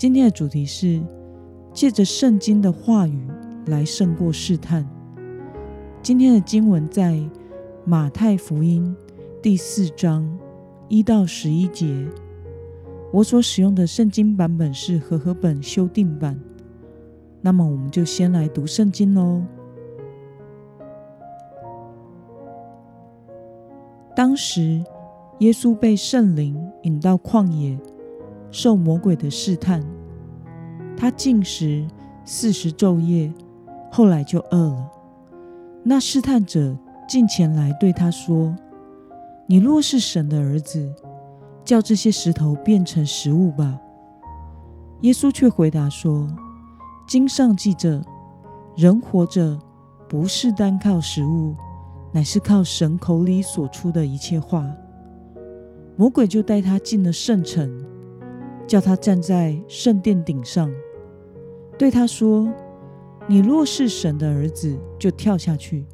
今天的主题是。借着圣经的话语来胜过试探。今天的经文在马太福音第四章一到十一节。我所使用的圣经版本是和合本修订版。那么，我们就先来读圣经喽。当时，耶稣被圣灵引到旷野，受魔鬼的试探。他进食四十昼夜，后来就饿了。那试探者进前来对他说：“你若是神的儿子，叫这些石头变成食物吧。”耶稣却回答说：“经上记着，人活着不是单靠食物，乃是靠神口里所出的一切话。”魔鬼就带他进了圣城，叫他站在圣殿顶上。对他说：“你若是神的儿子，就跳下去，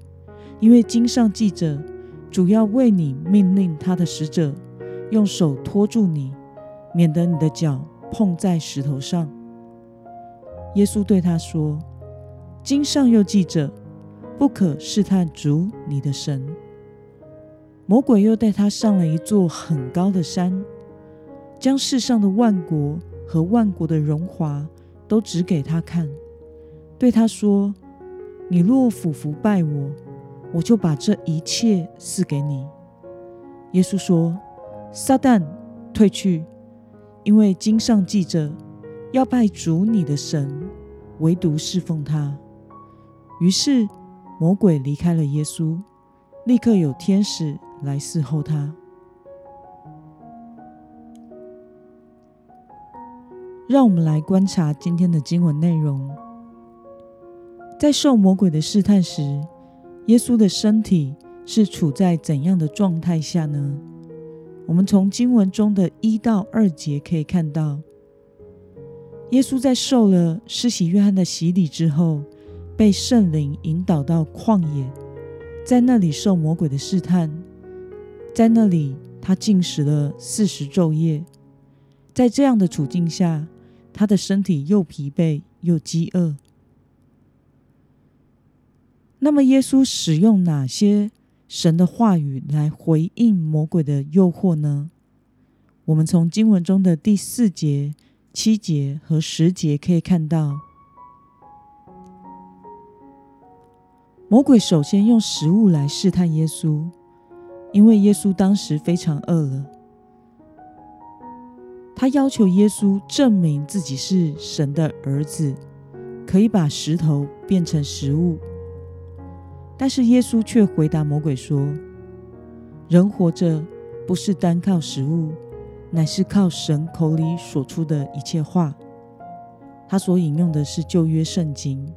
因为经上记着，主要为你命令他的使者，用手托住你，免得你的脚碰在石头上。”耶稣对他说：“经上又记着，不可试探主你的神。”魔鬼又带他上了一座很高的山，将世上的万国和万国的荣华。都指给他看，对他说：“你若俯伏拜我，我就把这一切赐给你。”耶稣说：“撒旦，退去，因为经上记着，要拜主你的神，唯独侍奉他。”于是魔鬼离开了耶稣，立刻有天使来侍候他。让我们来观察今天的经文内容。在受魔鬼的试探时，耶稣的身体是处在怎样的状态下呢？我们从经文中的一到二节可以看到，耶稣在受了施洗约翰的洗礼之后，被圣灵引导到旷野，在那里受魔鬼的试探，在那里他进食了四十昼夜，在这样的处境下。他的身体又疲惫又饥饿。那么，耶稣使用哪些神的话语来回应魔鬼的诱惑呢？我们从经文中的第四节、七节和十节可以看到，魔鬼首先用食物来试探耶稣，因为耶稣当时非常饿了。他要求耶稣证明自己是神的儿子，可以把石头变成食物。但是耶稣却回答魔鬼说：“人活着不是单靠食物，乃是靠神口里所出的一切话。”他所引用的是旧约圣经。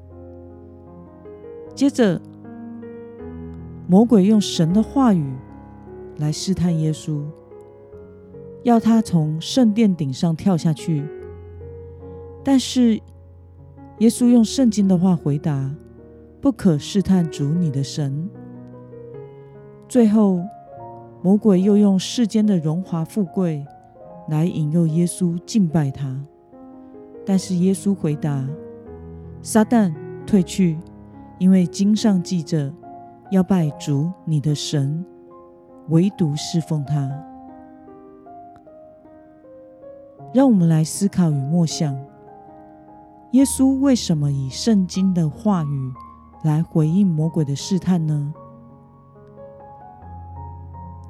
接着，魔鬼用神的话语来试探耶稣。要他从圣殿顶上跳下去，但是耶稣用圣经的话回答：“不可试探主你的神。”最后，魔鬼又用世间的荣华富贵来引诱耶稣敬拜他，但是耶稣回答：“撒旦，退去，因为经上记着，要拜主你的神，唯独侍奉他。”让我们来思考与默想：耶稣为什么以圣经的话语来回应魔鬼的试探呢？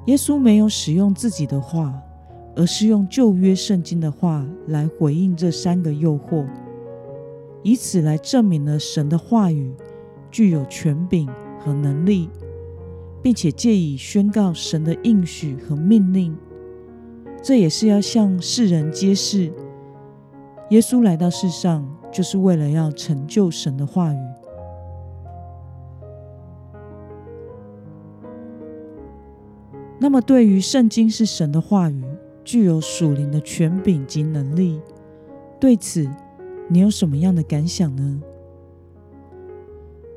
耶稣没有使用自己的话，而是用旧约圣经的话来回应这三个诱惑，以此来证明了神的话语具有权柄和能力，并且借以宣告神的应许和命令。这也是要向世人揭示，耶稣来到世上，就是为了要成就神的话语。那么，对于圣经是神的话语，具有属灵的权柄及能力，对此你有什么样的感想呢？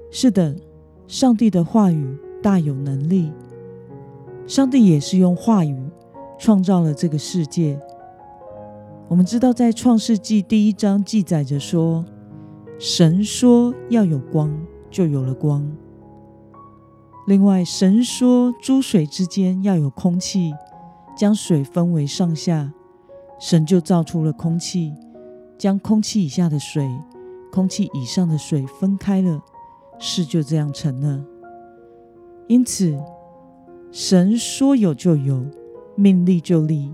是的，上帝的话语大有能力。上帝也是用话语创造了这个世界。我们知道，在创世纪第一章记载着说：“神说要有光，就有了光。”另外，神说诸水之间要有空气，将水分为上下，神就造出了空气，将空气以下的水、空气以上的水分开了，事就这样成了。因此，神说有就有，命立就立。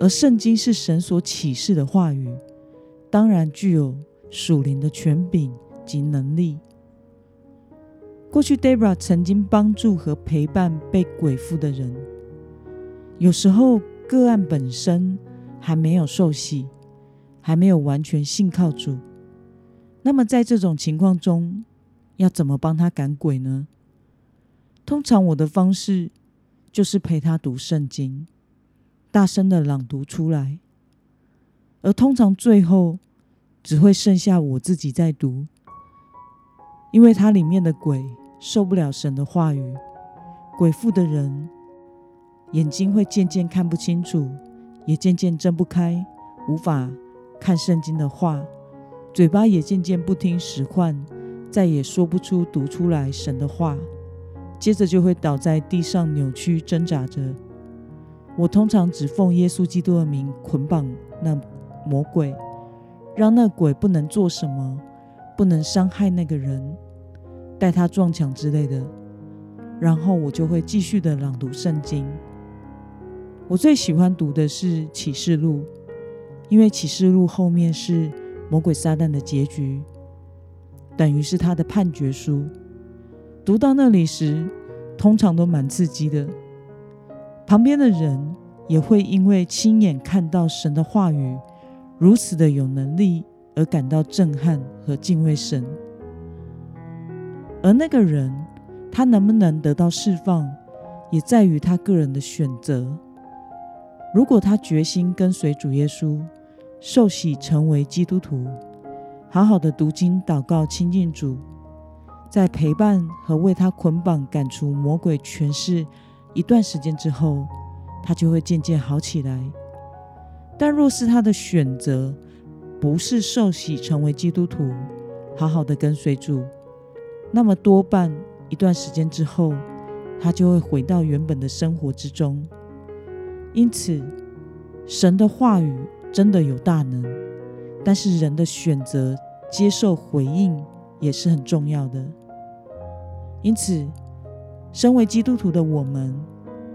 而圣经是神所启示的话语，当然具有属灵的权柄及能力。过去，Debra 曾经帮助和陪伴被鬼附的人。有时候，个案本身还没有受洗，还没有完全信靠主。那么，在这种情况中，要怎么帮他赶鬼呢？通常，我的方式就是陪他读圣经。大声的朗读出来，而通常最后只会剩下我自己在读，因为它里面的鬼受不了神的话语，鬼附的人眼睛会渐渐看不清楚，也渐渐睁不开，无法看圣经的话，嘴巴也渐渐不听使唤，再也说不出读出来神的话，接着就会倒在地上扭曲挣扎着。我通常只奉耶稣基督的名捆绑那魔鬼，让那鬼不能做什么，不能伤害那个人，带他撞墙之类的。然后我就会继续的朗读圣经。我最喜欢读的是启示录，因为启示录后面是魔鬼撒旦的结局，等于是他的判决书。读到那里时，通常都蛮刺激的。旁边的人也会因为亲眼看到神的话语如此的有能力而感到震撼和敬畏神，而那个人他能不能得到释放，也在于他个人的选择。如果他决心跟随主耶稣，受洗成为基督徒，好好的读经祷告亲近主，在陪伴和为他捆绑赶出魔鬼权势。一段时间之后，他就会渐渐好起来。但若是他的选择不是受洗成为基督徒，好好的跟随主，那么多半一段时间之后，他就会回到原本的生活之中。因此，神的话语真的有大能，但是人的选择接受回应也是很重要的。因此。身为基督徒的我们，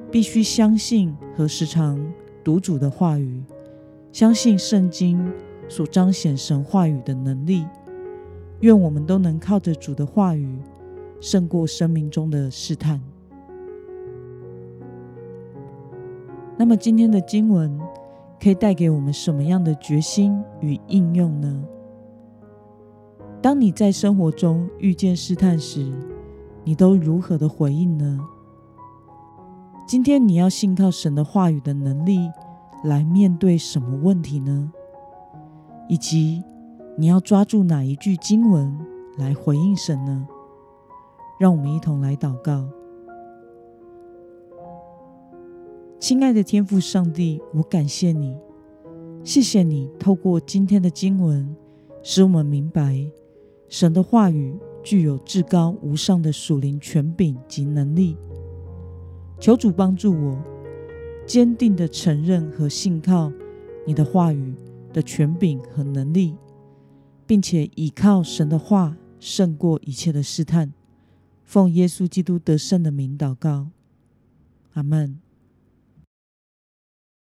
必须相信和时常读主的话语，相信圣经所彰显神话语的能力。愿我们都能靠着主的话语，胜过生命中的试探。那么，今天的经文可以带给我们什么样的决心与应用呢？当你在生活中遇见试探时，你都如何的回应呢？今天你要信靠神的话语的能力来面对什么问题呢？以及你要抓住哪一句经文来回应神呢？让我们一同来祷告。亲爱的天父上帝，我感谢你，谢谢你透过今天的经文，使我们明白神的话语。具有至高无上的属灵权柄及能力，求主帮助我坚定的承认和信靠你的话语的权柄和能力，并且倚靠神的话胜过一切的试探。奉耶稣基督得胜的名祷告，阿门。